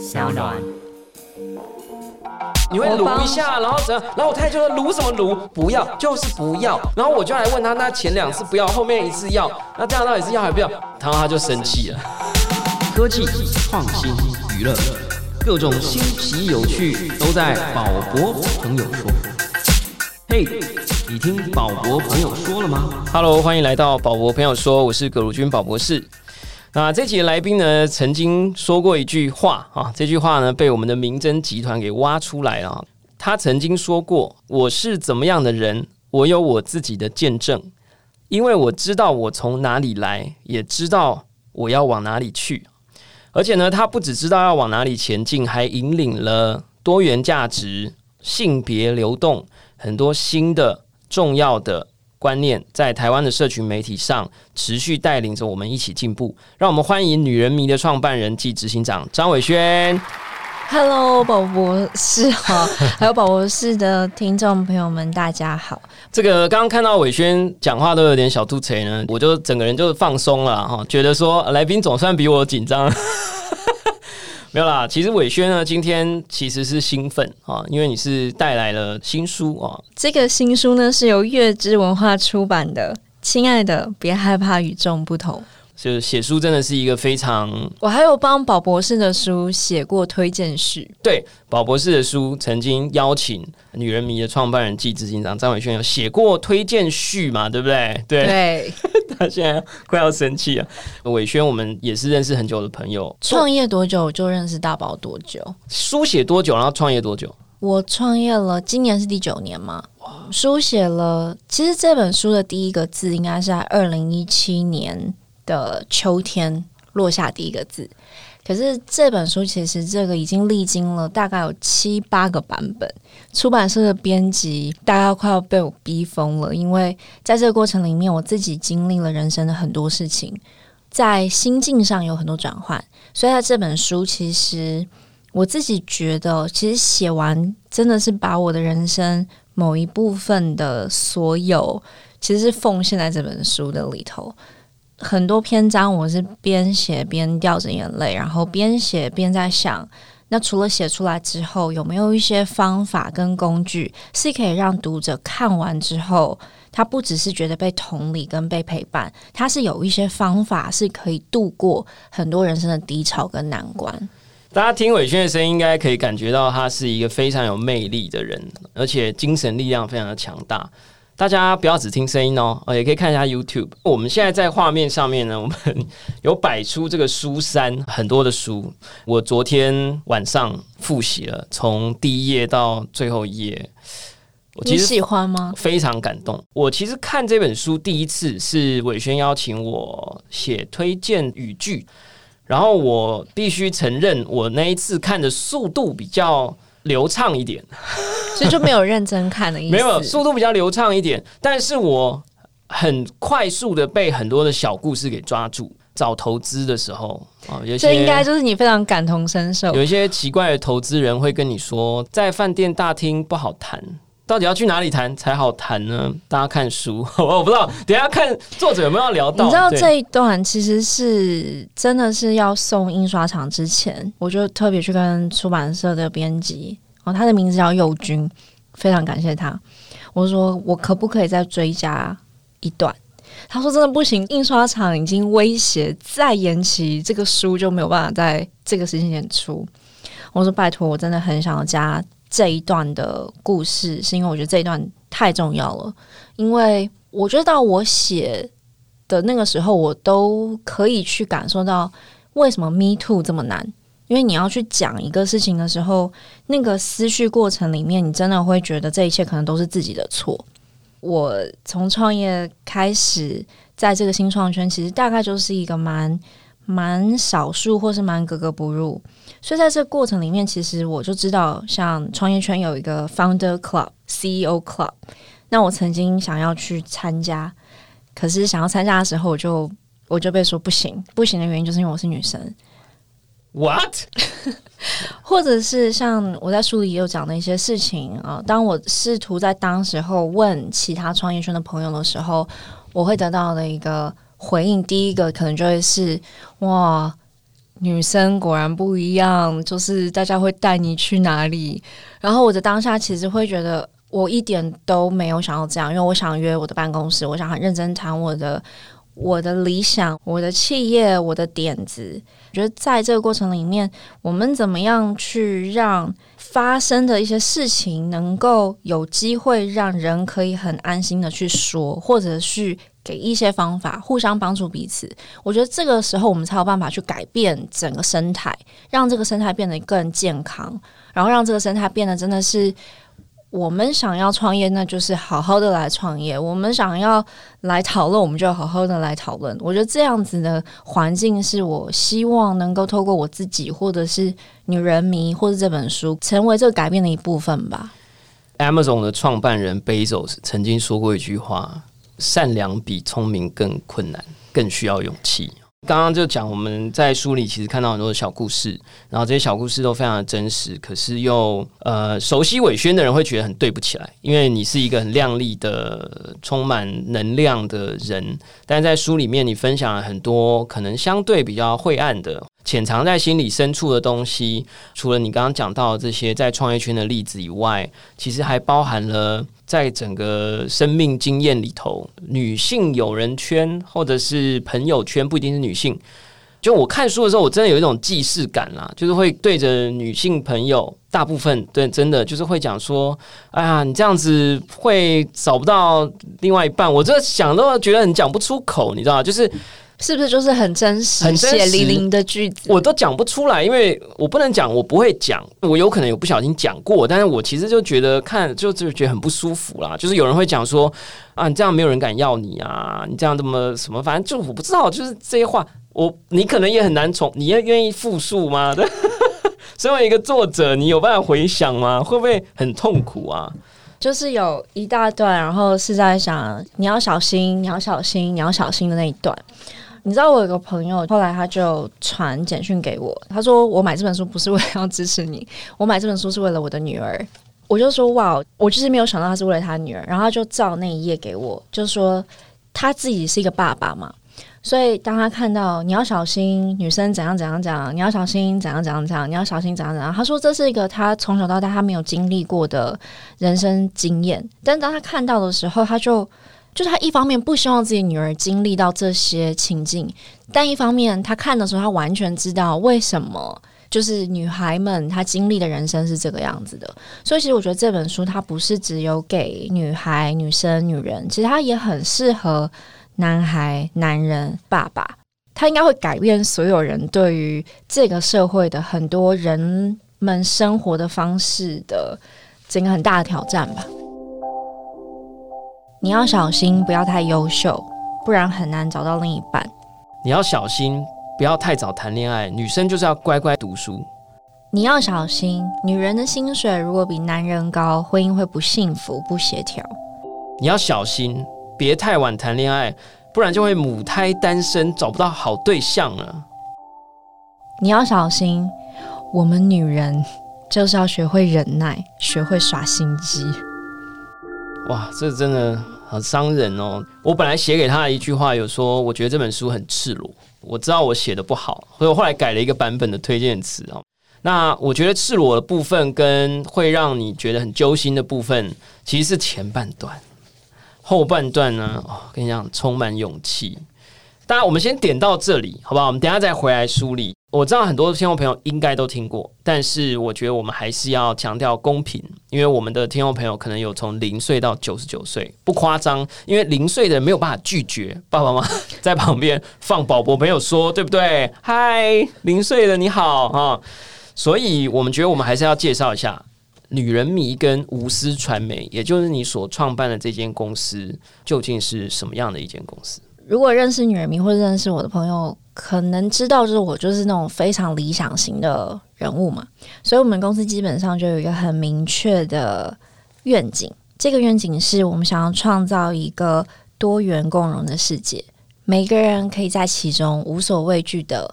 小暖。你会撸一下，然后怎样？然后我太太就说撸什么撸？不要，就是不要。然后我就来问他，那前两次不要，后面一次要，那这样到底是要还不要？然后他就生气了。科技创新娱乐，各种新奇有趣都在宝博朋友说。嘿，你听宝博朋友说了吗？Hello，欢迎来到宝博朋友说，我是葛如君宝博士。那这期的来宾呢，曾经说过一句话啊，这句话呢被我们的明侦集团给挖出来了。他曾经说过：“我是怎么样的人，我有我自己的见证，因为我知道我从哪里来，也知道我要往哪里去。而且呢，他不只知道要往哪里前进，还引领了多元价值、性别流动很多新的重要的。”观念在台湾的社群媒体上持续带领着我们一起进步，让我们欢迎女人迷的创办人暨执行长张伟轩。Hello，宝博士好，还有宝博士的听众朋友们，大家好。这个刚刚看到伟轩讲话都有点小肚贼呢，我就整个人就放松了哈，觉得说来宾总算比我紧张。没有啦，其实伟轩呢，今天其实是兴奋啊，因为你是带来了新书啊。这个新书呢是由月之文化出版的，亲爱的，别害怕与众不同。就是写书真的是一个非常，我还有帮宝博士的书写过推荐序。对，宝博士的书曾经邀请女人迷的创办人暨执行长张伟轩有写过推荐序嘛？对不对？对，他现在快要生气了。伟轩，我们也是认识很久的朋友，创业多久就认识大宝多久？书写多久，然后创业多久？我创业了，今年是第九年嘛。书写了，其实这本书的第一个字应该是在二零一七年。的秋天落下第一个字，可是这本书其实这个已经历经了大概有七八个版本，出版社的编辑大概快要被我逼疯了，因为在这个过程里面，我自己经历了人生的很多事情，在心境上有很多转换，所以在这本书其实我自己觉得，其实写完真的是把我的人生某一部分的所有，其实是奉献在这本书的里头。很多篇章我是边写边掉着眼泪，然后边写边在想，那除了写出来之后，有没有一些方法跟工具是可以让读者看完之后，他不只是觉得被同理跟被陪伴，他是有一些方法是可以度过很多人生的低潮跟难关。大家听伟轩的声音，应该可以感觉到他是一个非常有魅力的人，而且精神力量非常的强大。大家不要只听声音哦，哦，也可以看一下 YouTube。我们现在在画面上面呢，我们 有摆出这个书山很多的书。我昨天晚上复习了，从第一页到最后一页。其实喜欢吗？非常感动。我其实看这本书第一次是伟轩邀请我写推荐语句，然后我必须承认，我那一次看的速度比较。流畅一点，所以就没有认真看的意思。没有，速度比较流畅一点，但是我很快速的被很多的小故事给抓住。找投资的时候啊，有些这应该就是你非常感同身受。有一些奇怪的投资人会跟你说，在饭店大厅不好谈。到底要去哪里谈才好谈呢？大家看书，我不知道。等下看作者有没有聊到？你知道这一段其实是真的是要送印刷厂之前，我就特别去跟出版社的编辑哦，他的名字叫佑君，非常感谢他。我说我可不可以再追加一段？他说真的不行，印刷厂已经威胁再延期，这个书就没有办法在这个时间点出。我说拜托，我真的很想要加。这一段的故事，是因为我觉得这一段太重要了。因为我觉得到我写的那个时候，我都可以去感受到为什么 Me Too 这么难。因为你要去讲一个事情的时候，那个思绪过程里面，你真的会觉得这一切可能都是自己的错。我从创业开始，在这个新创圈，其实大概就是一个蛮蛮少数，或是蛮格格不入。所以在这个过程里面，其实我就知道，像创业圈有一个 Founder Club、CEO Club，那我曾经想要去参加，可是想要参加的时候，我就我就被说不行，不行的原因就是因为我是女生。What？或者是像我在书里也有讲的一些事情啊，当我试图在当时候问其他创业圈的朋友的时候，我会得到的一个回应，第一个可能就会是哇。女生果然不一样，就是大家会带你去哪里。然后我的当下其实会觉得，我一点都没有想要这样，因为我想约我的办公室，我想很认真谈我的我的理想、我的企业、我的点子。我觉得在这个过程里面，我们怎么样去让发生的一些事情能够有机会让人可以很安心的去说，或者去。给一些方法，互相帮助彼此。我觉得这个时候，我们才有办法去改变整个生态，让这个生态变得更健康，然后让这个生态变得真的是我们想要创业，那就是好好的来创业；我们想要来讨论，我们就好好的来讨论。我觉得这样子的环境，是我希望能够透过我自己，或者是女人迷，或者这本书，成为这个改变的一部分吧。Amazon 的创办人 Bezos 曾经说过一句话。善良比聪明更困难，更需要勇气。刚刚就讲我们在书里其实看到很多的小故事，然后这些小故事都非常的真实，可是又呃熟悉伟轩的人会觉得很对不起来，因为你是一个很亮丽的、充满能量的人，但在书里面你分享了很多可能相对比较晦暗的、潜藏在心里深处的东西。除了你刚刚讲到这些在创业圈的例子以外，其实还包含了。在整个生命经验里头，女性友人圈或者是朋友圈，不一定是女性。就我看书的时候，我真的有一种既视感啦，就是会对着女性朋友，大部分对真的就是会讲说：“哎呀，你这样子会找不到另外一半。”我这想都觉得很讲不出口，你知道吗？就是。是不是就是很真实、很血淋淋的句子？我都讲不出来，因为我不能讲，我不会讲，我有可能有不小心讲过，但是我其实就觉得看就就觉得很不舒服啦。就是有人会讲说啊，你这样没有人敢要你啊，你这样这么什么，反正就我不知道，就是这些话，我你可能也很难从，你也愿意复述吗？身为一个作者，你有办法回想吗？会不会很痛苦啊？就是有一大段，然后是在想你要小心，你要小心，你要小心的那一段。你知道我有个朋友，后来他就传简讯给我，他说我买这本书不是为了要支持你，我买这本书是为了我的女儿。我就说哇，我就是没有想到他是为了他女儿，然后他就照那一页给我，就说他自己是一个爸爸嘛，所以当他看到你要小心女生怎样怎样讲，你要小心怎样怎样讲，你要小心怎样怎样，他说这是一个他从小到大他没有经历过的人生经验，但当他看到的时候，他就。就是他一方面不希望自己女儿经历到这些情境，但一方面他看的时候，他完全知道为什么就是女孩们她经历的人生是这个样子的。所以其实我觉得这本书它不是只有给女孩、女生、女人，其实它也很适合男孩、男人、爸爸。它应该会改变所有人对于这个社会的很多人们生活的方式的整个很大的挑战吧。你要小心，不要太优秀，不然很难找到另一半。你要小心，不要太早谈恋爱。女生就是要乖乖读书。你要小心，女人的薪水如果比男人高，婚姻会不幸福、不协调。你要小心，别太晚谈恋爱，不然就会母胎单身，找不到好对象了。你要小心，我们女人就是要学会忍耐，学会耍心机。哇，这真的很伤人哦！我本来写给他的一句话有说，我觉得这本书很赤裸。我知道我写的不好，所以我后来改了一个版本的推荐词哦。那我觉得赤裸的部分跟会让你觉得很揪心的部分，其实是前半段，后半段呢，哦，跟你讲，充满勇气。当然，我们先点到这里，好不好？我们等下再回来梳理。我知道很多听众朋友应该都听过，但是我觉得我们还是要强调公平，因为我们的听众朋友可能有从零岁到九十九岁，不夸张。因为零岁的没有办法拒绝爸爸妈妈 在旁边放宝宝没有说，对不对？嗨，零岁的你好啊！所以我们觉得我们还是要介绍一下女人迷跟无私传媒，也就是你所创办的这间公司究竟是什么样的一间公司。如果认识女人迷或者认识我的朋友，可能知道就是我就是那种非常理想型的人物嘛。所以，我们公司基本上就有一个很明确的愿景。这个愿景是我们想要创造一个多元共融的世界，每个人可以在其中无所畏惧的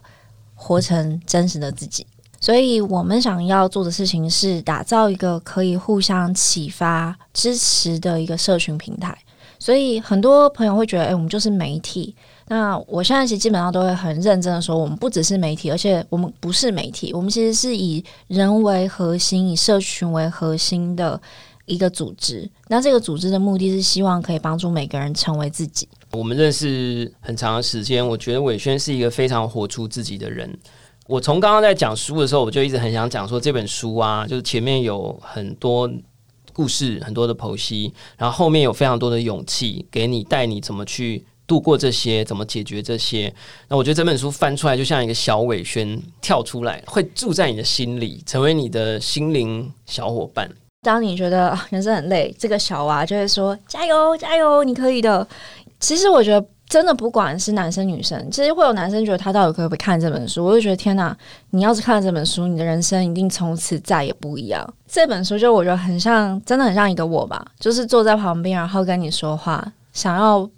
活成真实的自己。所以我们想要做的事情是打造一个可以互相启发、支持的一个社群平台。所以很多朋友会觉得，哎，我们就是媒体，那我现在其实基本上都会很认真的说，我们不只是媒体，而且我们不是媒体，我们其实是以人为核心、以社群为核心的一个组织。那这个组织的目的是希望可以帮助每个人成为自己。我们认识很长的时间，我觉得伟轩是一个非常活出自己的人。我从刚刚在讲书的时候，我就一直很想讲说这本书啊，就是前面有很多故事、很多的剖析，然后后面有非常多的勇气，给你带你怎么去。度过这些，怎么解决这些？那我觉得这本书翻出来，就像一个小伟轩跳出来，会住在你的心里，成为你的心灵小伙伴。当你觉得人生很累，这个小娃就会说：“加油，加油，你可以的。”其实我觉得，真的不管是男生女生，其实会有男生觉得他到底可不可以看这本书？我就觉得天哪！你要是看了这本书，你的人生一定从此再也不一样。这本书就我觉得很像，真的很像一个我吧，就是坐在旁边，然后跟你说话，想要。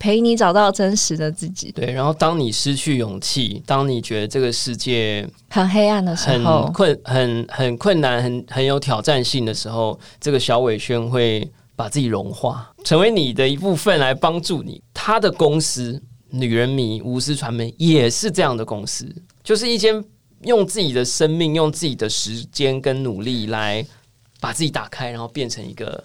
陪你找到真实的自己。对，然后当你失去勇气，当你觉得这个世界很黑暗的时候，很困、很很困难、很很有挑战性的时候，这个小伟轩会把自己融化，成为你的一部分，来帮助你。他的公司“女人迷”无私传媒也是这样的公司，就是一间用自己的生命、用自己的时间跟努力来把自己打开，然后变成一个。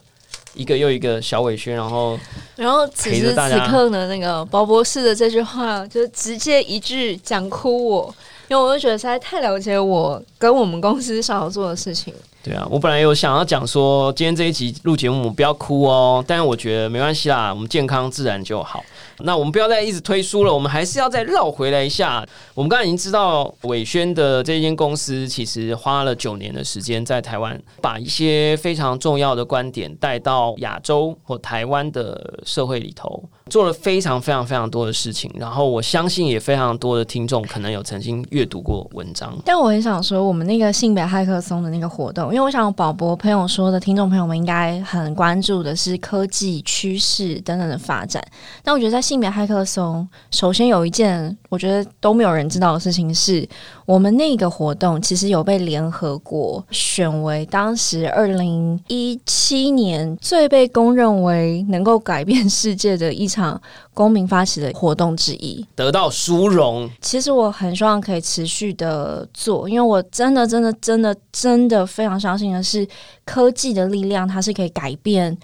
一个又一个小伟轩，然后，然后此时此刻呢，那个包博士的这句话就直接一句讲哭我，因为我就觉得实在太了解我跟我们公司想要做的事情。对啊，我本来有想要讲说，今天这一集录节目不要哭哦，但是我觉得没关系啦，我们健康自然就好。那我们不要再一直推书了，我们还是要再绕回来一下。我们刚才已经知道伟轩的这间公司其实花了九年的时间在台湾，把一些非常重要的观点带到亚洲或台湾的社会里头，做了非常非常非常多的事情。然后我相信也非常多的听众可能有曾经阅读过文章。但我很想说，我们那个性别骇客松的那个活动，因为我想宝博朋友说的听众朋友们应该很关注的是科技趋势等等的发展。但我觉得在性别骇客松，首先有一件我觉得都没有人知道的事情是，我们那个活动其实有被联合国选为当时二零一七年最被公认为能够改变世界的一场公民发起的活动之一，得到殊荣。其实我很希望可以持续的做，因为我真的、真的、真的、真的非常相信的是，科技的力量它是可以改变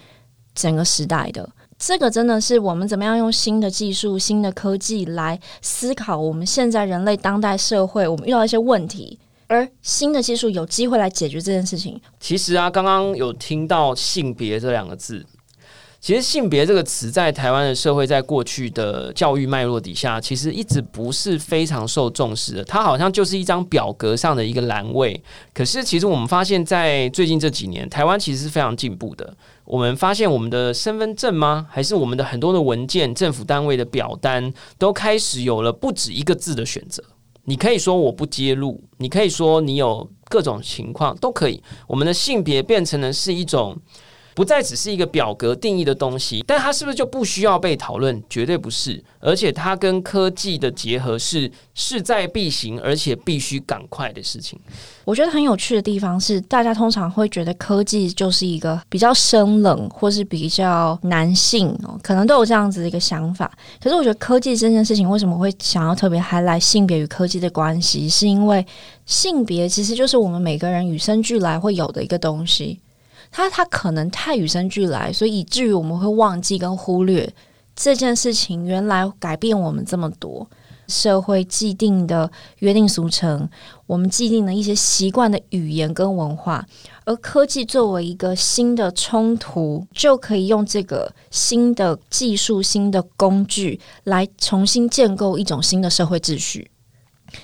整个时代的。这个真的是我们怎么样用新的技术、新的科技来思考我们现在人类当代社会我们遇到一些问题，而新的技术有机会来解决这件事情。其实啊，刚刚有听到性别这两个字。其实“性别”这个词在台湾的社会，在过去的教育脉络底下，其实一直不是非常受重视的。它好像就是一张表格上的一个栏位。可是，其实我们发现，在最近这几年，台湾其实是非常进步的。我们发现，我们的身份证吗？还是我们的很多的文件、政府单位的表单，都开始有了不止一个字的选择。你可以说我不揭露，你可以说你有各种情况都可以。我们的性别变成了是一种。不再只是一个表格定义的东西，但它是不是就不需要被讨论？绝对不是，而且它跟科技的结合是势在必行，而且必须赶快的事情。我觉得很有趣的地方是，大家通常会觉得科技就是一个比较生冷，或是比较男性哦，可能都有这样子的一个想法。可是我觉得科技这件事情为什么会想要特别还来性别与科技的关系，是因为性别其实就是我们每个人与生俱来会有的一个东西。它它可能太与生俱来，所以以至于我们会忘记跟忽略这件事情。原来改变我们这么多社会既定的约定俗成，我们既定的一些习惯的语言跟文化，而科技作为一个新的冲突，就可以用这个新的技术、新的工具来重新建构一种新的社会秩序。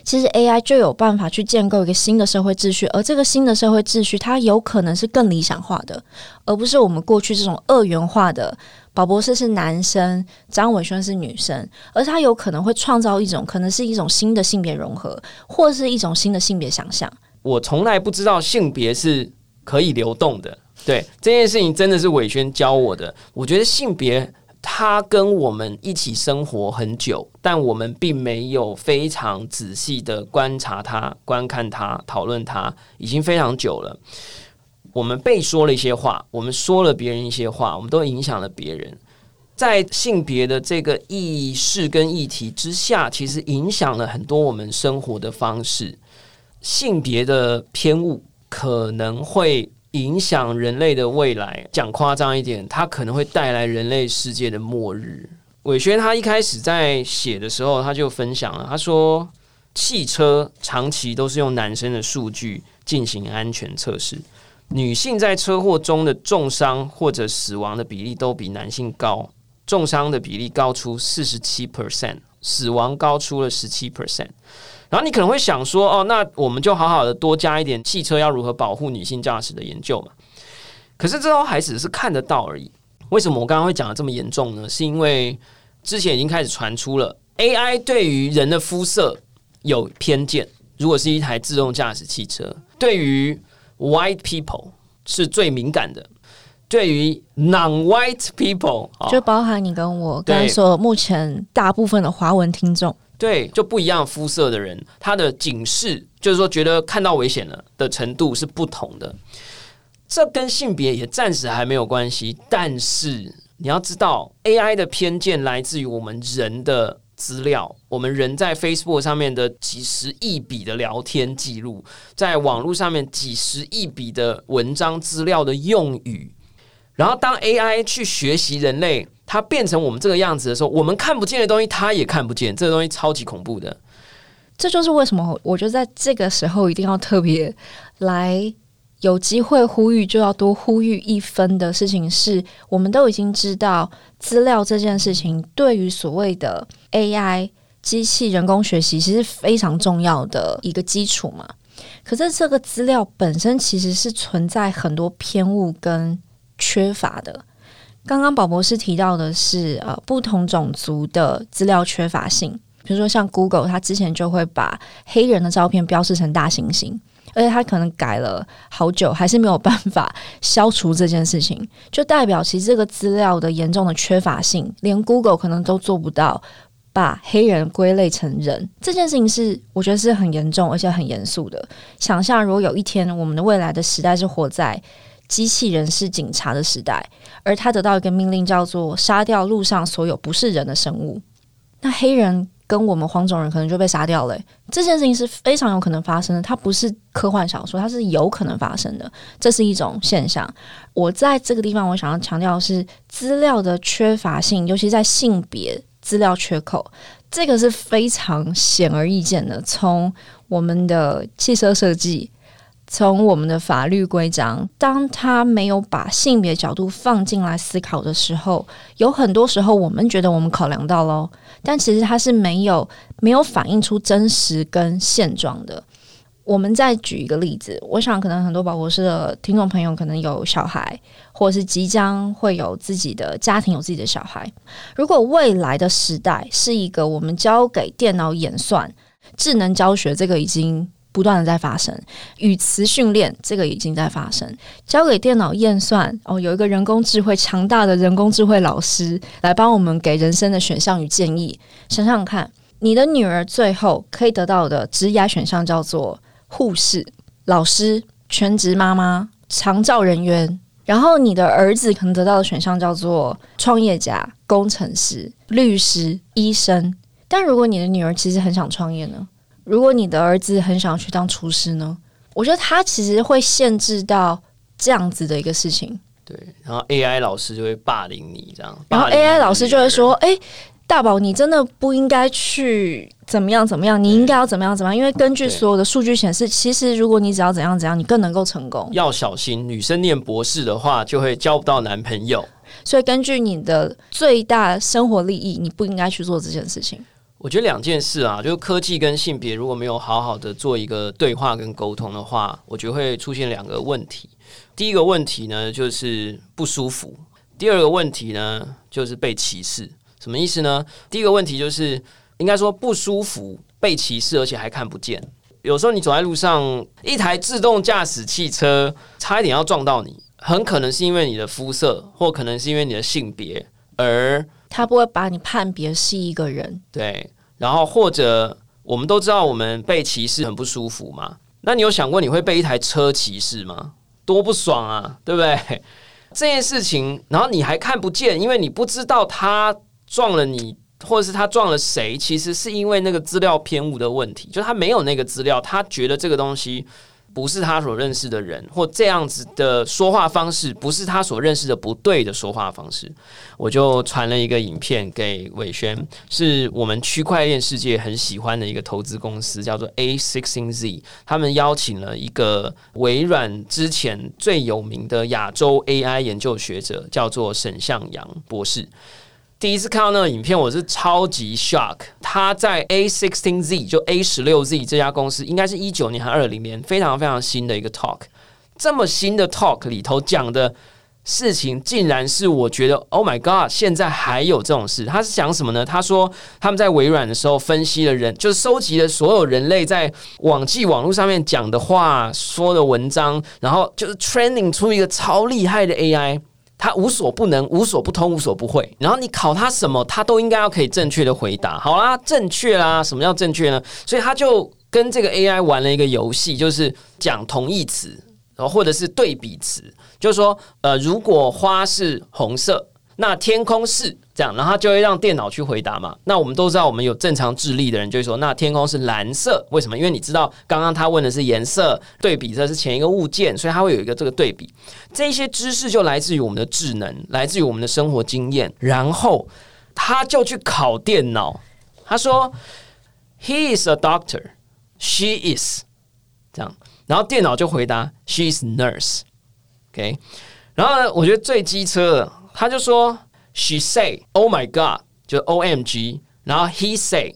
其实 AI 就有办法去建构一个新的社会秩序，而这个新的社会秩序，它有可能是更理想化的，而不是我们过去这种二元化的。宝博士是男生，张伟轩是女生，而他有可能会创造一种，可能是一种新的性别融合，或是一种新的性别想象。我从来不知道性别是可以流动的，对这件事情真的是伟轩教我的。我觉得性别。他跟我们一起生活很久，但我们并没有非常仔细的观察他、观看他、讨论他，已经非常久了。我们被说了一些话，我们说了别人一些话，我们都影响了别人。在性别的这个意识跟议题之下，其实影响了很多我们生活的方式。性别的偏误可能会影响人类的未来。讲夸张一点，它可能会带来人类世界的末日。伟轩他一开始在写的时候，他就分享了，他说：汽车长期都是用男生的数据进行安全测试，女性在车祸中的重伤或者死亡的比例都比男性高，重伤的比例高出四十七 percent，死亡高出了十七 percent。然后你可能会想说，哦，那我们就好好的多加一点汽车要如何保护女性驾驶的研究嘛？可是这都还只是看得到而已。为什么我刚刚会讲的这么严重呢？是因为之前已经开始传出了 AI 对于人的肤色有偏见。如果是一台自动驾驶汽车，对于 white people 是最敏感的，对于 non-white people 就包含你跟我刚才说，目前大部分的华文听众，对就不一样肤色的人，他的警示就是说觉得看到危险了的程度是不同的。这跟性别也暂时还没有关系，但是你要知道，AI 的偏见来自于我们人的资料，我们人在 Facebook 上面的几十亿笔的聊天记录，在网络上面几十亿笔的文章资料的用语，然后当 AI 去学习人类，它变成我们这个样子的时候，我们看不见的东西，它也看不见，这个东西超级恐怖的。这就是为什么我觉得在这个时候一定要特别来。有机会呼吁就要多呼吁一分的事情是，我们都已经知道资料这件事情对于所谓的 AI 机器人工学习其实非常重要的一个基础嘛。可是这个资料本身其实是存在很多偏误跟缺乏的。刚刚宝博士提到的是呃不同种族的资料缺乏性，比如说像 Google，它之前就会把黑人的照片标示成大猩猩。而且他可能改了好久，还是没有办法消除这件事情，就代表其实这个资料的严重的缺乏性，连 Google 可能都做不到把黑人归类成人。这件事情是我觉得是很严重而且很严肃的。想象如果有一天我们的未来的时代是活在机器人是警察的时代，而他得到一个命令叫做杀掉路上所有不是人的生物，那黑人。跟我们黄种人可能就被杀掉了，这件事情是非常有可能发生的。它不是科幻小说，它是有可能发生的，这是一种现象。我在这个地方，我想要强调的是资料的缺乏性，尤其在性别资料缺口，这个是非常显而易见的。从我们的汽车设计。从我们的法律规章，当他没有把性别角度放进来思考的时候，有很多时候我们觉得我们考量到喽，但其实它是没有没有反映出真实跟现状的。我们再举一个例子，我想可能很多宝博士的听众朋友可能有小孩，或是即将会有自己的家庭，有自己的小孩。如果未来的时代是一个我们交给电脑演算、智能教学，这个已经。不断的在发生，语词训练这个已经在发生，交给电脑验算哦，有一个人工智慧强大的人工智慧老师来帮我们给人生的选项与建议。想想看，你的女儿最后可以得到的职业选项叫做护士、老师、全职妈妈、长照人员，然后你的儿子可能得到的选项叫做创业家、工程师、律师、医生。但如果你的女儿其实很想创业呢？如果你的儿子很想去当厨师呢？我觉得他其实会限制到这样子的一个事情。对，然后 AI 老师就会霸凌你这样，然后 AI 老师就会说：“哎，大宝，你真的不应该去怎么样怎么样，你应该要怎么样怎么样，因为根据所有的数据显示，其实如果你只要怎样怎样，你更能够成功。要小心，女生念博士的话就会交不到男朋友。所以根据你的最大生活利益，你不应该去做这件事情。”我觉得两件事啊，就是科技跟性别如果没有好好的做一个对话跟沟通的话，我觉得会出现两个问题。第一个问题呢，就是不舒服；第二个问题呢，就是被歧视。什么意思呢？第一个问题就是应该说不舒服、被歧视，而且还看不见。有时候你走在路上，一台自动驾驶汽车差一点要撞到你，很可能是因为你的肤色，或可能是因为你的性别而。他不会把你判别是一个人，对。然后或者我们都知道，我们被歧视很不舒服嘛。那你有想过你会被一台车歧视吗？多不爽啊，对不对？这件事情，然后你还看不见，因为你不知道他撞了你，或者是他撞了谁，其实是因为那个资料偏误的问题，就是他没有那个资料，他觉得这个东西。不是他所认识的人，或这样子的说话方式，不是他所认识的不对的说话方式，我就传了一个影片给伟轩，是我们区块链世界很喜欢的一个投资公司，叫做 A Sixteen Z，他们邀请了一个微软之前最有名的亚洲 AI 研究学者，叫做沈向阳博士。第一次看到那个影片，我是超级 shock。他在 A sixteen Z 就 A 十六 Z 这家公司，应该是一九年还二零年，非常非常新的一个 talk。这么新的 talk 里头讲的事情，竟然是我觉得 Oh my God！现在还有这种事？他是讲什么呢？他说他们在微软的时候分析了人，就是收集了所有人类在网际网络上面讲的话、说的文章，然后就是 training 出一个超厉害的 AI。他无所不能、无所不通、无所不会。然后你考他什么，他都应该要可以正确的回答。好啦，正确啦。什么叫正确呢？所以他就跟这个 AI 玩了一个游戏，就是讲同义词，然后或者是对比词，就是说，呃，如果花是红色。那天空是这样，然后就会让电脑去回答嘛。那我们都知道，我们有正常智力的人就会说，那天空是蓝色，为什么？因为你知道，刚刚他问的是颜色，对比这是前一个物件，所以他会有一个这个对比。这些知识就来自于我们的智能，来自于我们的生活经验。然后他就去考电脑，他说：“He is a doctor, she is 这样。”然后电脑就回答：“She is nurse。” OK。然后呢，我觉得最机车的。他就说，She say, "Oh my God"，就 O M G，然后 He say，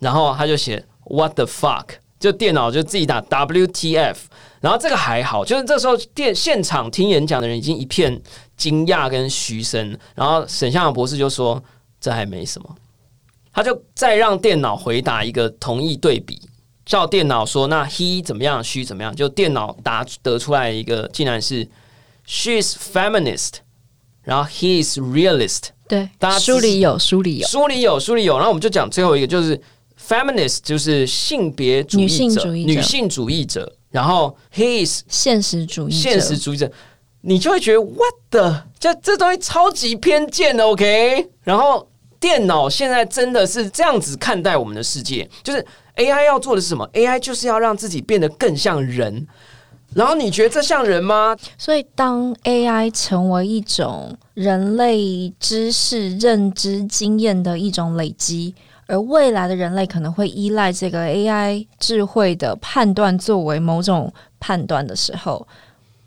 然后他就写 What the fuck，就电脑就自己打 W T F，然后这个还好，就是这时候电现场听演讲的人已经一片惊讶跟嘘声，然后沈向阳博士就说这还没什么，他就再让电脑回答一个同意对比，叫电脑说那 He 怎么样，She 怎么样，就电脑答得出来一个竟然是 She's feminist。然后，he is realist。对，大家书里有，书里有，书里有，书里有。然后我们就讲最后一个，就是 feminist，就是性别主义者，女性主义者。然后，he is 现实主义，现实主义者。你就会觉得，what the？这这东西超级偏见的，OK？然后，电脑现在真的是这样子看待我们的世界，就是 AI 要做的是什么？AI 就是要让自己变得更像人。然后你觉得这像人吗？所以当 AI 成为一种人类知识、认知、经验的一种累积，而未来的人类可能会依赖这个 AI 智慧的判断作为某种判断的时候，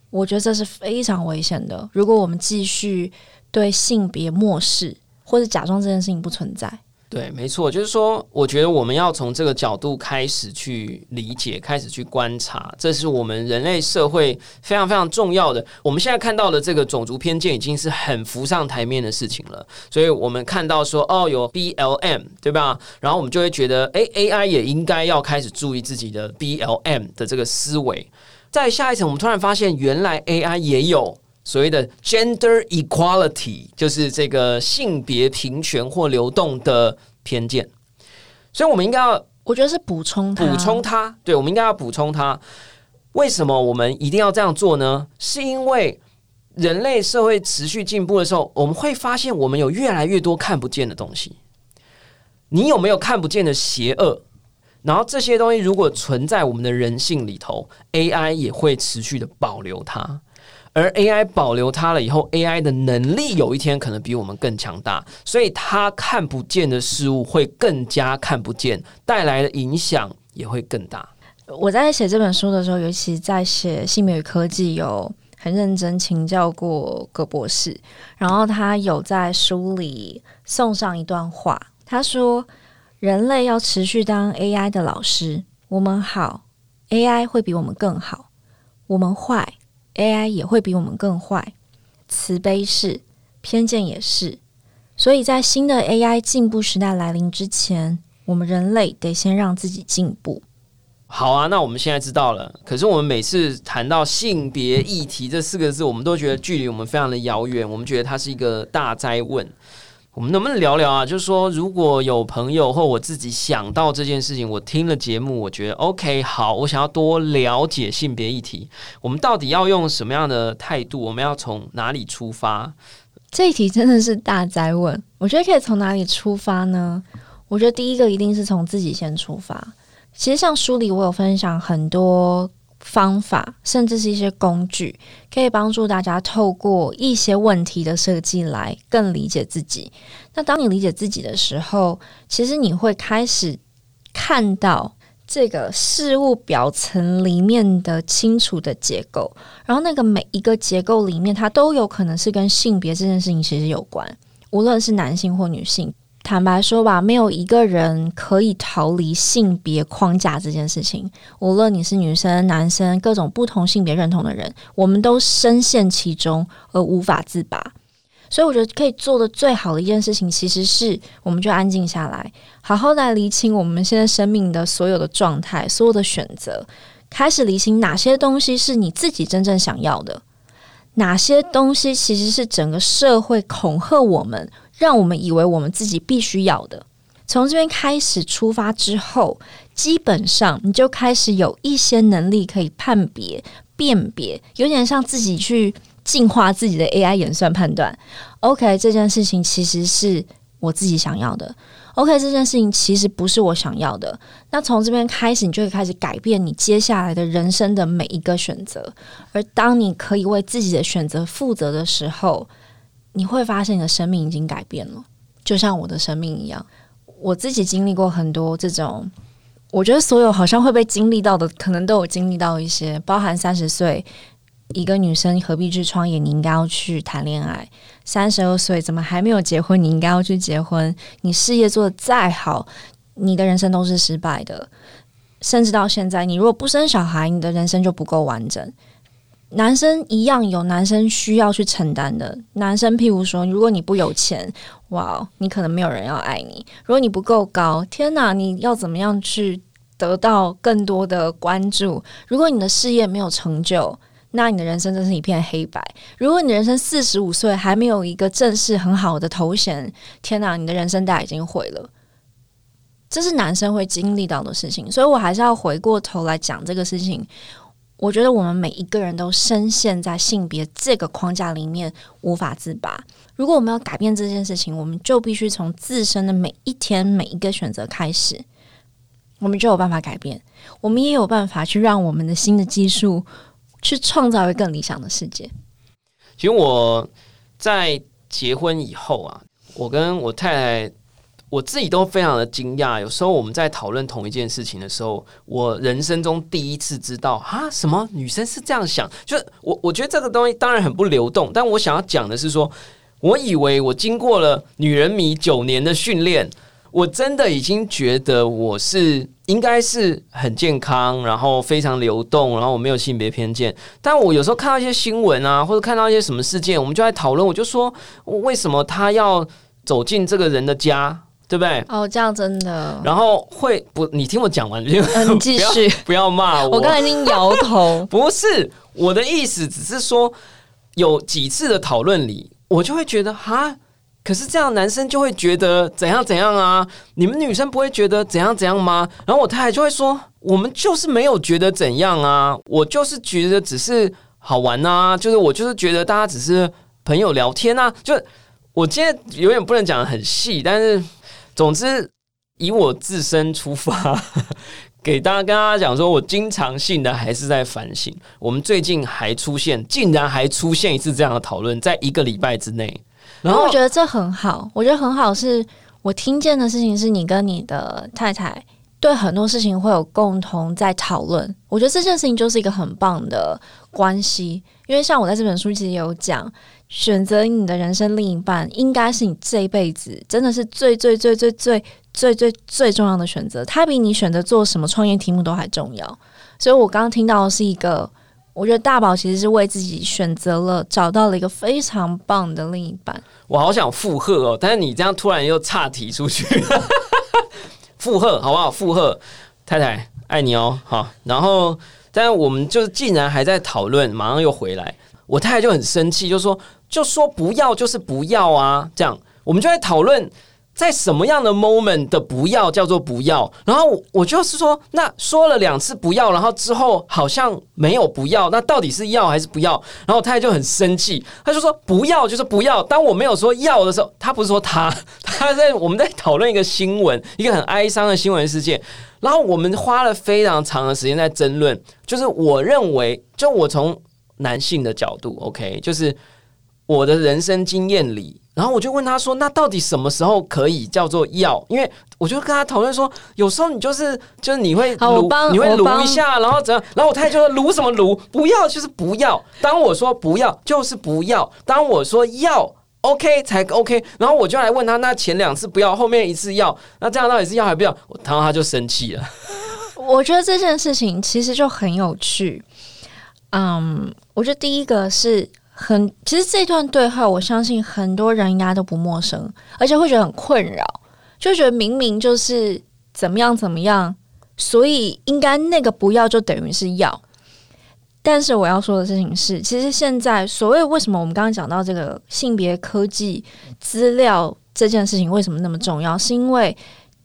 我觉得这是非常危险的。如果我们继续对性别漠视，或者假装这件事情不存在。对，没错，就是说，我觉得我们要从这个角度开始去理解，开始去观察，这是我们人类社会非常非常重要的。我们现在看到的这个种族偏见已经是很浮上台面的事情了，所以我们看到说，哦，有 BLM，对吧？然后我们就会觉得，哎，AI 也应该要开始注意自己的 BLM 的这个思维。在下一层，我们突然发现，原来 AI 也有。所谓的 gender equality 就是这个性别平权或流动的偏见，所以我们应该要，我觉得是补充补充它。对，我们应该要补充它。为什么我们一定要这样做呢？是因为人类社会持续进步的时候，我们会发现我们有越来越多看不见的东西。你有没有看不见的邪恶？然后这些东西如果存在我们的人性里头，AI 也会持续的保留它。而 AI 保留它了以后，AI 的能力有一天可能比我们更强大，所以它看不见的事物会更加看不见，带来的影响也会更大。我在写这本书的时候，尤其在写性别与科技，有很认真请教过葛博士，然后他有在书里送上一段话，他说：“人类要持续当 AI 的老师，我们好，AI 会比我们更好；我们坏。” AI 也会比我们更坏，慈悲是，偏见也是。所以在新的 AI 进步时代来临之前，我们人类得先让自己进步。好啊，那我们现在知道了。可是我们每次谈到性别议题这四个字，我们都觉得距离我们非常的遥远，我们觉得它是一个大灾问。我们能不能聊聊啊？就是说，如果有朋友或我自己想到这件事情，我听了节目，我觉得 OK，好，我想要多了解性别议题，我们到底要用什么样的态度？我们要从哪里出发？这一题真的是大灾问。我觉得可以从哪里出发呢？我觉得第一个一定是从自己先出发。其实像书里我有分享很多。方法，甚至是一些工具，可以帮助大家透过一些问题的设计来更理解自己。那当你理解自己的时候，其实你会开始看到这个事物表层里面的清楚的结构，然后那个每一个结构里面，它都有可能是跟性别这件事情其实有关，无论是男性或女性。坦白说吧，没有一个人可以逃离性别框架这件事情。无论你是女生、男生，各种不同性别认同的人，我们都深陷其中而无法自拔。所以，我觉得可以做的最好的一件事情，其实是我们就安静下来，好好来理清我们现在生命的所有的状态、所有的选择，开始理清哪些东西是你自己真正想要的，哪些东西其实是整个社会恐吓我们。让我们以为我们自己必须要的，从这边开始出发之后，基本上你就开始有一些能力可以判别、辨别，有点像自己去进化自己的 AI 演算判断。OK，这件事情其实是我自己想要的。OK，这件事情其实不是我想要的。那从这边开始，你就会开始改变你接下来的人生的每一个选择。而当你可以为自己的选择负责的时候，你会发现你的生命已经改变了，就像我的生命一样。我自己经历过很多这种，我觉得所有好像会被经历到的，可能都有经历到一些，包含三十岁一个女生何必去创业？你应该要去谈恋爱。三十二岁怎么还没有结婚？你应该要去结婚。你事业做得再好，你的人生都是失败的。甚至到现在，你如果不生小孩，你的人生就不够完整。男生一样有男生需要去承担的。男生，譬如说，如果你不有钱，哇，你可能没有人要爱你；如果你不够高，天哪，你要怎么样去得到更多的关注？如果你的事业没有成就，那你的人生真是一片黑白。如果你人生四十五岁还没有一个正式很好的头衔，天哪，你的人生大概已经毁了。这是男生会经历到的事情，所以我还是要回过头来讲这个事情。我觉得我们每一个人都深陷在性别这个框架里面无法自拔。如果我们要改变这件事情，我们就必须从自身的每一天每一个选择开始，我们就有办法改变。我们也有办法去让我们的新的技术去创造一个更理想的世界。其实我在结婚以后啊，我跟我太太。我自己都非常的惊讶，有时候我们在讨论同一件事情的时候，我人生中第一次知道啊，什么女生是这样想。就是我，我觉得这个东西当然很不流动，但我想要讲的是说，我以为我经过了女人迷九年的训练，我真的已经觉得我是应该是很健康，然后非常流动，然后我没有性别偏见。但我有时候看到一些新闻啊，或者看到一些什么事件，我们就在讨论，我就说，为什么他要走进这个人的家？对不对？哦，这样真的。然后会不？你听我讲完，嗯，继续，不要骂我。我刚才已经摇头。不是我的意思，只是说有几次的讨论里，我就会觉得哈，可是这样男生就会觉得怎样怎样啊？你们女生不会觉得怎样怎样吗？然后我太太就会说，我们就是没有觉得怎样啊，我就是觉得只是好玩啊，就是我就是觉得大家只是朋友聊天啊，就我今天有点不能讲的很细，但是。总之，以我自身出发，给大家跟大家讲说，我经常性的还是在反省。我们最近还出现，竟然还出现一次这样的讨论，在一个礼拜之内。然后我觉得这很好，我觉得很好，是我听见的事情是你跟你的太太对很多事情会有共同在讨论。我觉得这件事情就是一个很棒的关系，因为像我在这本书其实有讲。选择你的人生另一半，应该是你这一辈子真的是最最最最最最最最重要的选择。他比你选择做什么创业题目都还重要。所以我刚刚听到的是一个，我觉得大宝其实是为自己选择了，找到了一个非常棒的另一半。我好想附和哦，但是你这样突然又岔题出去，附和好不好？附和太太爱你哦，好。然后，但是我们就是竟然还在讨论，马上又回来。我太太就很生气，就说：“就说不要，就是不要啊！”这样，我们就在讨论。在什么样的 moment 的不要叫做不要？然后我就是说，那说了两次不要，然后之后好像没有不要，那到底是要还是不要？然后太太就很生气，他就说不要就是不要。当我没有说要的时候，他不是说他，他在我们在讨论一个新闻，一个很哀伤的新闻事件。然后我们花了非常长的时间在争论，就是我认为，就我从男性的角度，OK，就是我的人生经验里。然后我就问他说：“那到底什么时候可以叫做要？因为我就跟他讨论说，有时候你就是就是你会撸，你会撸一下，然后怎样？然后我太太就说撸什么撸？不要就是不要。当我说不要就是不要。当我说要 OK 才 OK。然后我就来问他，那前两次不要，后面一次要，那这样到底是要还是不要？然后他就生气了。我觉得这件事情其实就很有趣。嗯，我觉得第一个是。很，其实这段对话，我相信很多人应该都不陌生，而且会觉得很困扰，就觉得明明就是怎么样怎么样，所以应该那个不要就等于是要。但是我要说的事情是，其实现在所谓为什么我们刚刚讲到这个性别科技资料这件事情为什么那么重要，是因为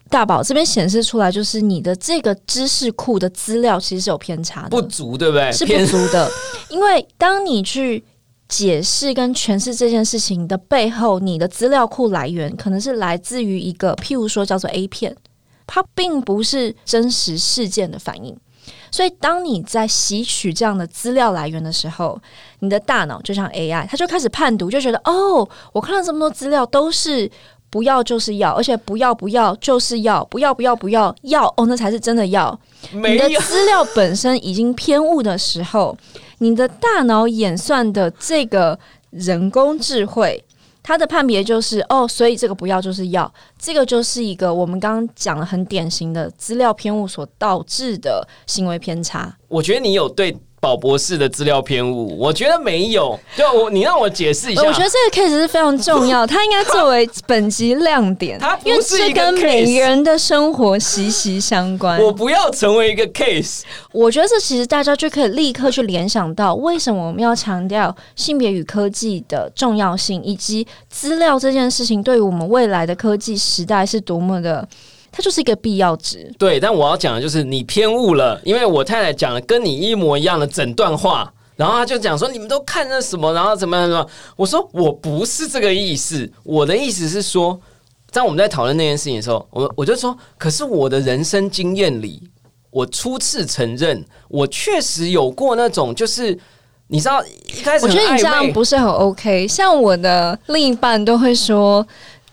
大宝这边显示出来，就是你的这个知识库的资料其实是有偏差的，不足，对不对？是不足的，因为当你去。解释跟诠释这件事情的背后，你的资料库来源可能是来自于一个，譬如说叫做 A 片，它并不是真实事件的反应。所以，当你在吸取这样的资料来源的时候，你的大脑就像 AI，它就开始判读，就觉得哦，我看了这么多资料，都是不要就是要，而且不要不要就是要，不要不要不要要哦，那才是真的要。你的资料本身已经偏误的时候。你的大脑演算的这个人工智慧，它的判别就是哦，所以这个不要就是要，这个就是一个我们刚刚讲的很典型的资料偏误所导致的行为偏差。我觉得你有对。宝博士的资料偏误，我觉得没有。就我，你让我解释一下。我觉得这个 case 是非常重要，它应该作为本集亮点。它不是跟每个人的生活息息相关。我不要成为一个 case。我觉得这其实大家就可以立刻去联想到，为什么我们要强调性别与科技的重要性，以及资料这件事情对于我们未来的科技时代是多么的。它就是一个必要值。对，但我要讲的就是你偏误了，因为我太太讲了跟你一模一样的整段话，然后他就讲说你们都看那什么，然后怎么样怎么？我说我不是这个意思，我的意思是说，在我们在讨论那件事情的时候，我我就说，可是我的人生经验里，我初次承认，我确实有过那种，就是你知道一开始我觉得你这样不是很 OK，像我的另一半都会说。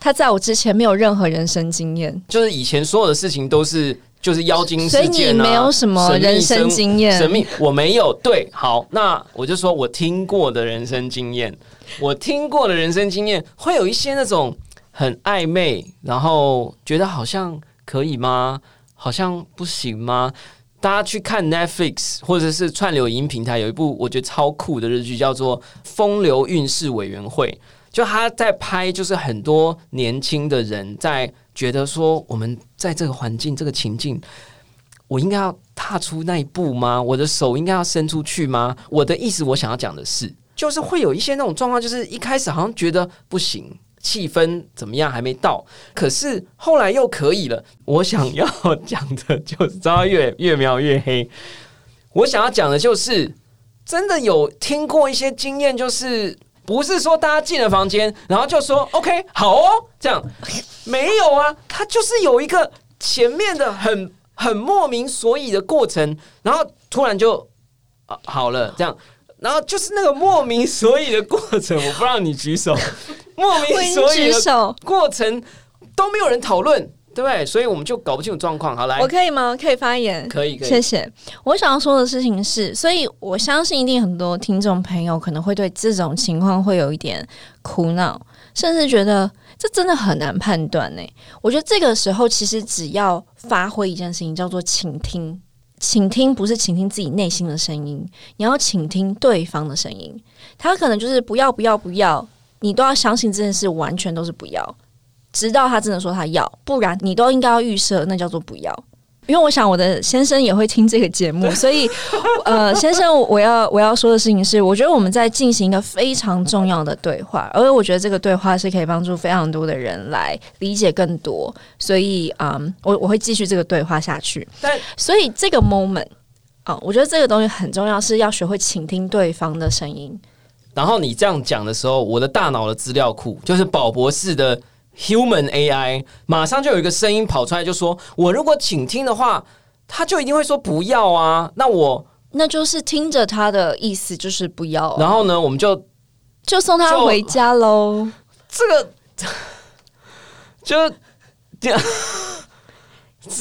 他在我之前没有任何人生经验，就是以前所有的事情都是就是妖精事件啊，所以你没有什么人生经验，神秘我没有。对，好，那我就说我听过的人生经验，我听过的人生经验会有一些那种很暧昧，然后觉得好像可以吗？好像不行吗？大家去看 Netflix 或者是串流影平台，有一部我觉得超酷的日剧，叫做《风流运势委员会》。就他在拍，就是很多年轻的人在觉得说，我们在这个环境、这个情境，我应该要踏出那一步吗？我的手应该要伸出去吗？我的意思，我想要讲的是，就是会有一些那种状况，就是一开始好像觉得不行，气氛怎么样还没到，可是后来又可以了。我想要讲的就是，知道越越描越黑。我想要讲的就是，真的有听过一些经验，就是。不是说大家进了房间，然后就说 OK 好哦，这样。没有啊，他就是有一个前面的很很莫名所以的过程，然后突然就啊好了这样，然后就是那个莫名所以的过程，我不让你举手，莫名所以的过程都没有人讨论。对，所以我们就搞不清楚状况。好，来，我可以吗？可以发言？可以，可以。谢谢。我想要说的事情是，所以我相信一定很多听众朋友可能会对这种情况会有一点苦恼，甚至觉得这真的很难判断呢。我觉得这个时候其实只要发挥一件事情，叫做倾听。倾听不是倾听自己内心的声音，你要倾听对方的声音。他可能就是不要，不要，不要，你都要相信这件事完全都是不要。直到他真的说他要，不然你都应该要预设，那叫做不要。因为我想我的先生也会听这个节目，所以呃，先生，我要我要说的事情是，我觉得我们在进行一个非常重要的对话，而我觉得这个对话是可以帮助非常多的人来理解更多，所以嗯，我我会继续这个对话下去。对所以这个 moment 啊、我觉得这个东西很重要，是要学会倾听对方的声音。然后你这样讲的时候，我的大脑的资料库就是宝博士的 Human AI，马上就有一个声音跑出来，就说我如果请听的话，他就一定会说不要啊。那我，那就是听着他的意思，就是不要啊、然后呢，我们就就送他回家喽。这个 就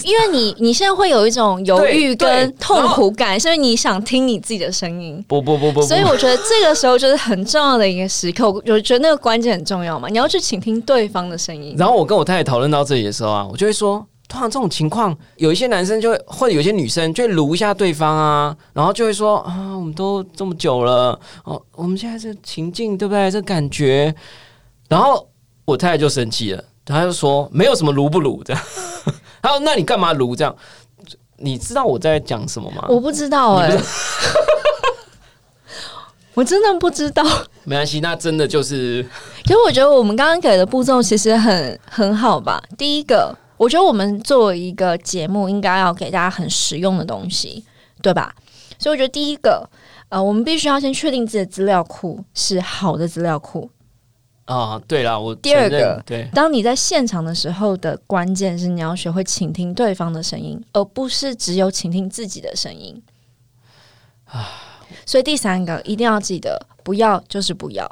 因为你你现在会有一种犹豫跟痛苦感，所以你想听你自己的声音。不不不不，所以我觉得这个时候就是很重要的一个时刻，我我觉得那个关键很重要嘛，你要去倾听对方的声音。然后我跟我太太讨论到这里的时候啊，我就会说，通常这种情况，有一些男生就会，或者有些女生就会撸一下对方啊，然后就会说啊，我们都这么久了，哦，我们现在这情境对不对？这感觉，然后我太太就生气了，她就说没有什么撸不撸这样，他说那你干嘛撸这样？你知道我在讲什么吗？我不知道哎、我真的不知道。没关系，那真的就是其实我觉得我们刚刚给的步骤其实很很好吧。第一个，我觉得我们作为一个节目，应该要给大家很实用的东西，对吧？所以我觉得第一个，呃，我们必须要先确定自己的资料库是好的资料库。啊，对啦，我第二个对。当你在现场的时候的关键是你要学会倾听对方的声音，而不是只有倾听自己的声音。所以第三个一定要记得，不要就是不要。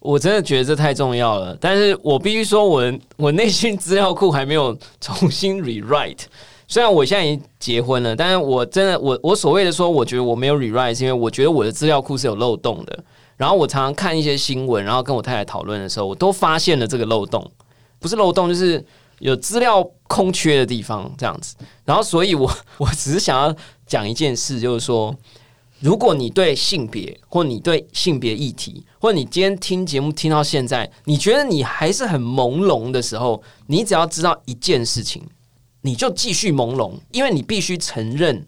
我真的觉得这太重要了，但是我必须说我，我内心资料库还没有重新 rewrite。虽然我现在已经结婚了，但是我真的，我我所谓的说，我觉得我没有 rewrite，是因为我觉得我的资料库是有漏洞的。然后我常常看一些新闻，然后跟我太太讨论的时候，我都发现了这个漏洞，不是漏洞，就是有资料空缺的地方这样子。然后，所以我 我只是想要讲一件事，就是说，如果你对性别，或你对性别议题，或者你今天听节目听到现在，你觉得你还是很朦胧的时候，你只要知道一件事情，你就继续朦胧，因为你必须承认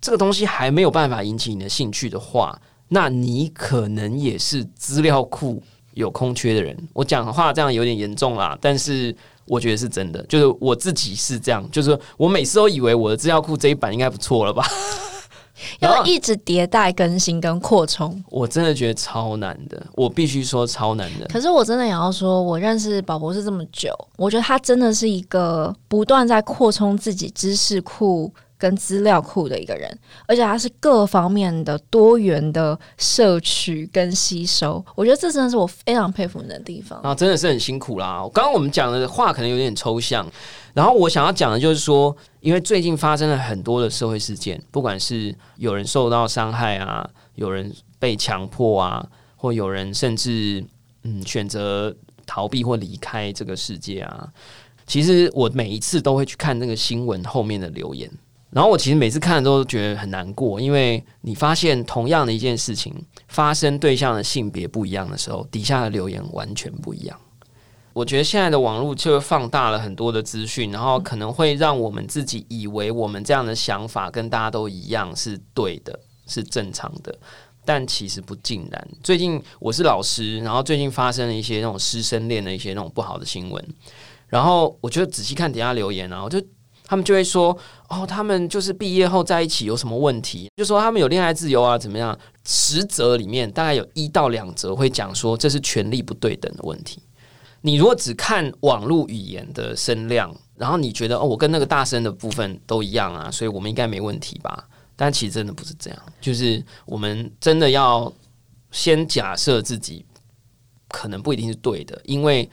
这个东西还没有办法引起你的兴趣的话，那你可能也是资料库有空缺的人。我讲的话这样有点严重啦，但是我觉得是真的，就是我自己是这样，就是我每次都以为我的资料库这一版应该不错了吧。要一直迭代更新跟扩充。我真的觉得超难的，我必须说超难的。可是我真的也要说，我认识宝博士这么久，我觉得他真的是一个不断在扩充自己知识库跟资料库的一个人，而且他是各方面的多元的摄取跟吸收。我觉得这真的是我非常佩服你的地方。啊真的是很辛苦啦。刚刚我们讲的话可能有点抽象，然后我想要讲的就是说，因为最近发生了很多的社会事件，不管是有人受到伤害啊，有人被强迫啊，或有人甚至嗯选择逃避或离开这个世界啊。其实我每一次都会去看那个新闻后面的留言，然后我其实每次看都觉得很难过，因为你发现同样的一件事情发生对象的性别不一样的时候，底下的留言完全不一样。我觉得现在的网络就放大了很多的资讯，然后可能会让我们自己以为我们这样的想法跟大家都一样是对的，是正常的，但其实不尽然。最近我是老师，然后最近发生了一些那种师生恋的一些那种不好的新闻，然后我就仔细看底下留言啊，我就他们就会说，哦，他们就是毕业后在一起有什么问题？就说他们有恋爱自由啊，怎么样？十则里面大概有一到两则会讲说这是权力不对等的问题。你如果只看网络语言的声量，然后你觉得哦，我跟那个大声的部分都一样啊，所以我们应该没问题吧？但其实真的不是这样，就是我们真的要先假设自己可能不一定是对的，因为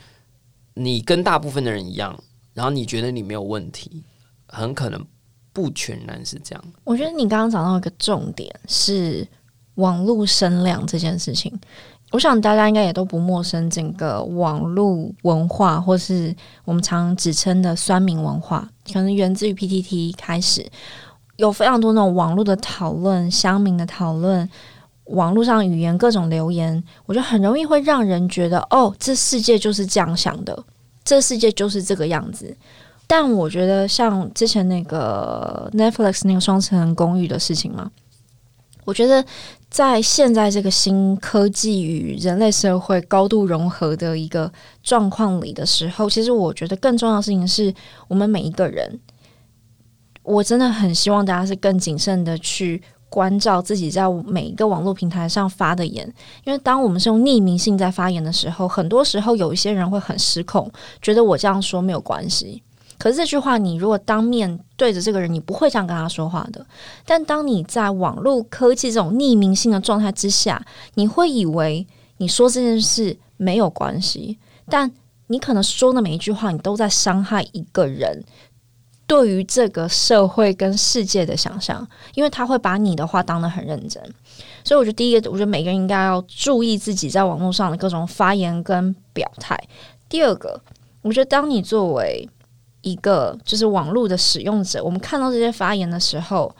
你跟大部分的人一样，然后你觉得你没有问题，很可能不全然是这样。我觉得你刚刚讲到一个重点是网络声量这件事情。我想大家应该也都不陌生，整个网络文化，或是我们常指称的酸民文化，可能源自于 PTT 开始，有非常多那种网络的讨论、乡民的讨论、网络上语言各种留言，我觉得很容易会让人觉得，哦，这世界就是这样想的，这世界就是这个样子。但我觉得像之前那个 Netflix 那个双层公寓的事情嘛，我觉得在现在这个新科技与人类社会高度融合的一个状况里的时候，其实我觉得更重要的事情是我们每一个人，我真的很希望大家是更谨慎的去。关照自己在每一个网络平台上发的言，因为当我们是用匿名性在发言的时候，很多时候有一些人会很失控，觉得我这样说没有关系。可是这句话，你如果当面对着这个人，你不会这样跟他说话的。但当你在网络科技这种匿名性的状态之下，你会以为你说这件事没有关系，但你可能说的每一句话，你都在伤害一个人。对于这个社会跟世界的想象，因为他会把你的话当得很认真，所以我觉得第一个，我觉得每个人应该要注意自己在网络上的各种发言跟表态。第二个，我觉得当你作为一个就是网络的使用者，我们看到这些发言的时候，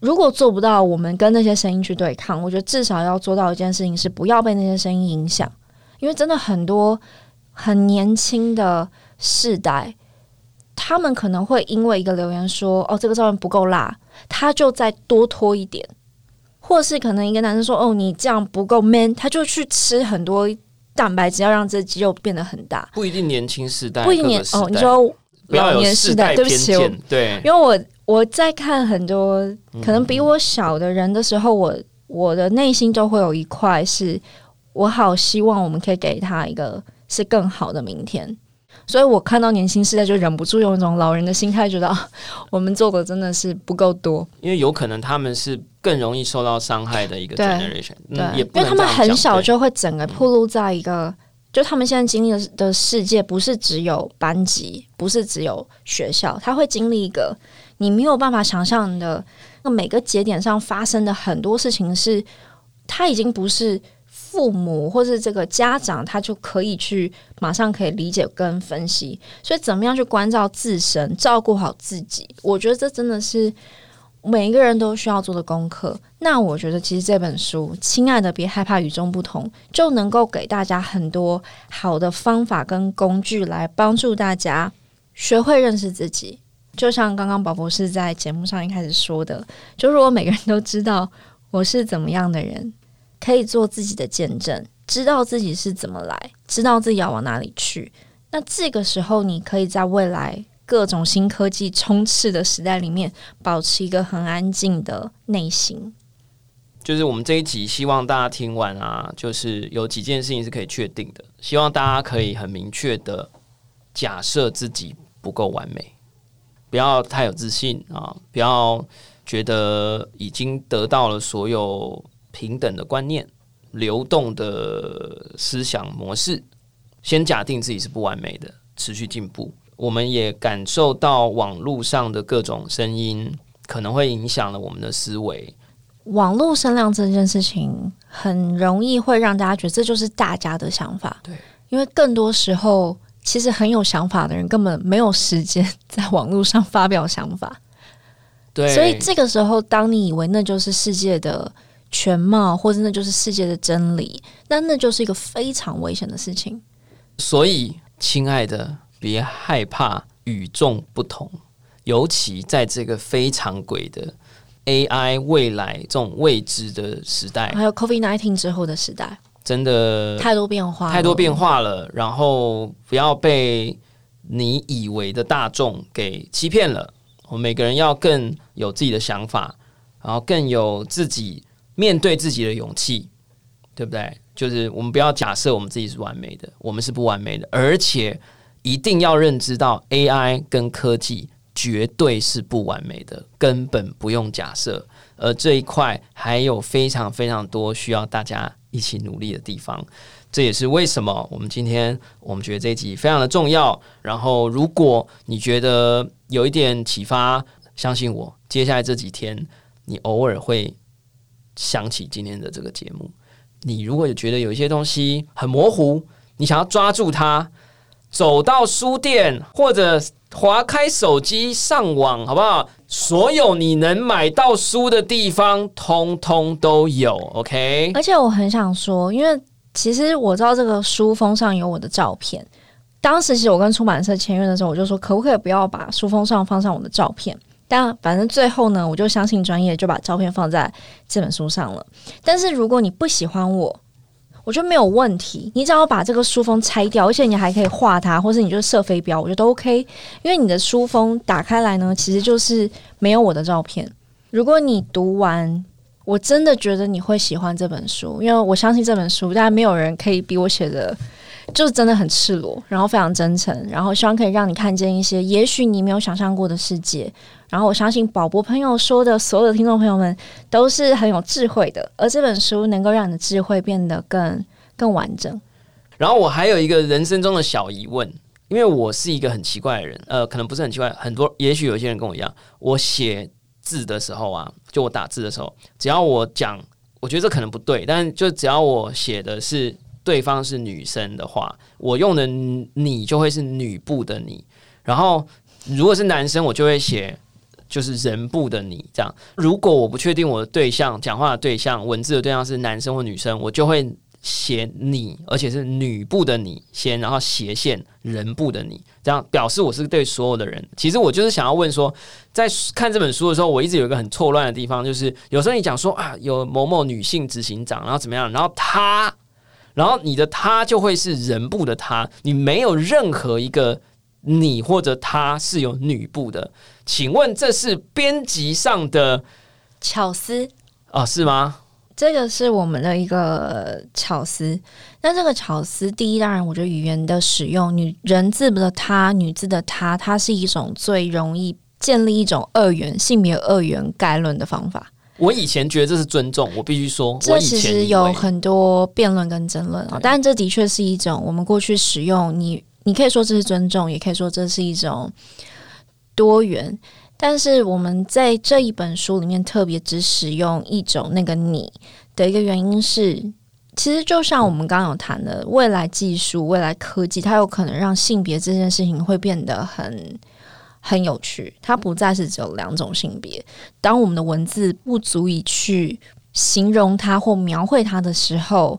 如果做不到我们跟那些声音去对抗，我觉得至少要做到一件事情是不要被那些声音影响，因为真的很多很年轻的世代。他们可能会因为一个留言说：“哦，这个照片不够辣”，他就再多拖一点；或是可能一个男生说：“哦，你这样不够 man”，他就去吃很多蛋白质，要让这肌肉变得很大。不一定年轻时代，不一定年哦。你说老年时代，对不起，对，因为我我在看很多可能比我小的人的时候，我我的内心就会有一块是我好希望我们可以给他一个是更好的明天。所以我看到年轻世代就忍不住用一种老人的心态，觉得我们做的真的是不够多。因为有可能他们是更容易受到伤害的一个 generation，对，因为他们很小就会整个暴露在一个，就他们现在经历的的世界不是只有班级，不是只有学校，他会经历一个你没有办法想象的，那每个节点上发生的很多事情，是他已经不是。父母或是这个家长，他就可以去马上可以理解跟分析，所以怎么样去关照自身，照顾好自己，我觉得这真的是每一个人都需要做的功课。那我觉得其实这本书《亲爱的，别害怕与众不同》就能够给大家很多好的方法跟工具，来帮助大家学会认识自己。就像刚刚宝博士在节目上一开始说的，就如果每个人都知道我是怎么样的人。可以做自己的见证，知道自己是怎么来，知道自己要往哪里去。那这个时候，你可以在未来各种新科技充斥的时代里面，保持一个很安静的内心。就是我们这一集希望大家听完啊，就是有几件事情是可以确定的。希望大家可以很明确的假设自己不够完美，不要太有自信啊，不要觉得已经得到了所有。平等的观念，流动的思想模式，先假定自己是不完美的，持续进步。我们也感受到网络上的各种声音，可能会影响了我们的思维。网络声量这件事情，很容易会让大家觉得这就是大家的想法。对，因为更多时候，其实很有想法的人根本没有时间在网络上发表想法。对，所以这个时候，当你以为那就是世界的。全貌，或者那就是世界的真理，那那就是一个非常危险的事情。所以，亲爱的，别害怕与众不同，尤其在这个非常轨的 AI 未来这种未知的时代，还有 COVID nineteen 之后的时代，真的太多变化，太多变化了。然后，不要被你以为的大众给欺骗了。我们每个人要更有自己的想法，然后更有自己。面对自己的勇气，对不对？就是我们不要假设我们自己是完美的，我们是不完美的，而且一定要认知到 AI 跟科技绝对是不完美的，根本不用假设。而这一块还有非常非常多需要大家一起努力的地方。这也是为什么我们今天我们觉得这一集非常的重要。然后，如果你觉得有一点启发，相信我，接下来这几天你偶尔会。想起今天的这个节目，你如果觉得有一些东西很模糊，你想要抓住它，走到书店或者划开手机上网，好不好？所有你能买到书的地方，通通都有。OK。而且我很想说，因为其实我知道这个书封上有我的照片，当时其实我跟出版社签约的时候，我就说可不可以不要把书封上放上我的照片？但反正最后呢，我就相信专业，就把照片放在这本书上了。但是如果你不喜欢我，我觉得没有问题，你只要把这个书封拆掉，而且你还可以画它，或者你就设飞镖，我觉得都 OK。因为你的书封打开来呢，其实就是没有我的照片。如果你读完，我真的觉得你会喜欢这本书，因为我相信这本书，大家没有人可以比我写的。就是真的很赤裸，然后非常真诚，然后希望可以让你看见一些也许你没有想象过的世界。然后我相信宝博朋友说的所有的听众朋友们都是很有智慧的，而这本书能够让你的智慧变得更更完整。然后我还有一个人生中的小疑问，因为我是一个很奇怪的人，呃，可能不是很奇怪，很多也许有些人跟我一样，我写字的时候啊，就我打字的时候，只要我讲，我觉得这可能不对，但就只要我写的是。对方是女生的话，我用的你就会是女部的你。然后如果是男生，我就会写就是人部的你。这样，如果我不确定我的对象讲话的对象文字的对象是男生或女生，我就会写你，而且是女部的你先，然后斜线人部的你，这样表示我是对所有的人。其实我就是想要问说，在看这本书的时候，我一直有一个很错乱的地方，就是有时候你讲说啊，有某某女性执行长，然后怎么样，然后她。然后你的他就会是人部的他，你没有任何一个你或者他是有女部的，请问这是编辑上的巧思啊？是吗？这个是我们的一个巧思。那这个巧思，第一，当然我觉得语言的使用，女人字的他，女字的她，它是一种最容易建立一种二元性别二元概论的方法。我以前觉得这是尊重，我必须说，这其实有很多辩论跟争论啊。但这的确是一种我们过去使用，你你可以说这是尊重，也可以说这是一种多元。但是我们在这一本书里面特别只使用一种那个“你”的一个原因是，其实就像我们刚刚有谈的，未来技术、未来科技，它有可能让性别这件事情会变得很。很有趣，它不再是只有两种性别。当我们的文字不足以去形容它或描绘它的时候，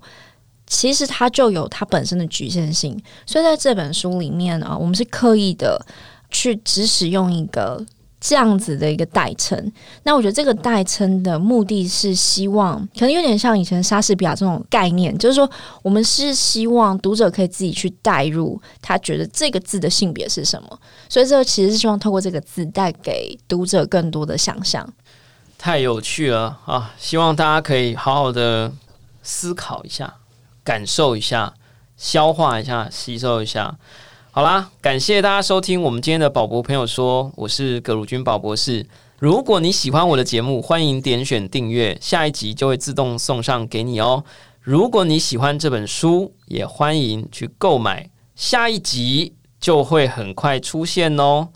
其实它就有它本身的局限性。所以在这本书里面啊，我们是刻意的去只使用一个。这样子的一个代称，那我觉得这个代称的目的是希望，可能有点像以前莎士比亚这种概念，就是说我们是希望读者可以自己去代入，他觉得这个字的性别是什么，所以这个其实是希望透过这个字带给读者更多的想象。太有趣了啊！希望大家可以好好的思考一下，感受一下，消化一下，吸收一下。好啦，感谢大家收听我们今天的宝博朋友说，我是葛如君宝博士。如果你喜欢我的节目，欢迎点选订阅，下一集就会自动送上给你哦。如果你喜欢这本书，也欢迎去购买，下一集就会很快出现哦。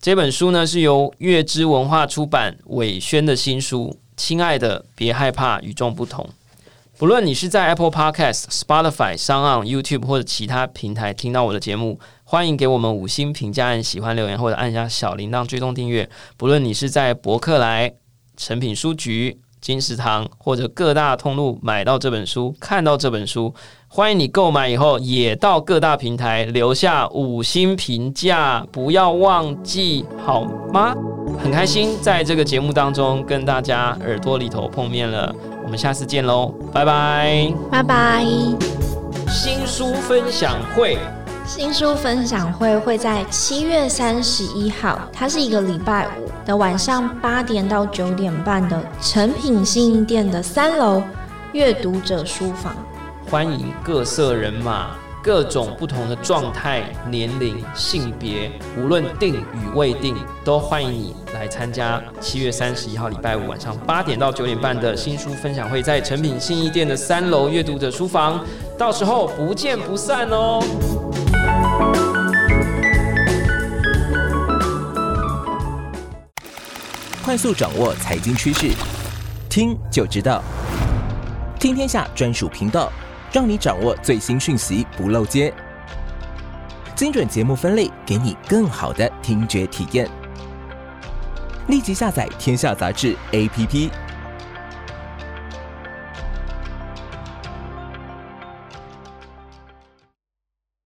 这本书呢是由月之文化出版，伟轩的新书。亲爱的，别害怕，与众不同。不论你是在 Apple Podcast、Spotify、s o n YouTube 或者其他平台听到我的节目。欢迎给我们五星评价，按喜欢留言或者按下小铃铛追踪订阅。不论你是在博客来、诚品书局、金石堂或者各大通路买到这本书、看到这本书，欢迎你购买以后也到各大平台留下五星评价，不要忘记好吗？很开心在这个节目当中跟大家耳朵里头碰面了，我们下次见喽，拜拜，拜拜，新书分享会。新书分享会会在七月三十一号，它是一个礼拜五的晚上八点到九点半的诚品信义店的三楼阅读者书房，欢迎各色人马、各种不同的状态、年龄、性别，无论定与未定，都欢迎你来参加七月三十一号礼拜五晚上八点到九点半的新书分享会，在诚品信义店的三楼阅读者书房，到时候不见不散哦。快速掌握财经趋势，听就知道。听天下专属频道，让你掌握最新讯息不漏接。精准节目分类，给你更好的听觉体验。立即下载天下杂志 APP。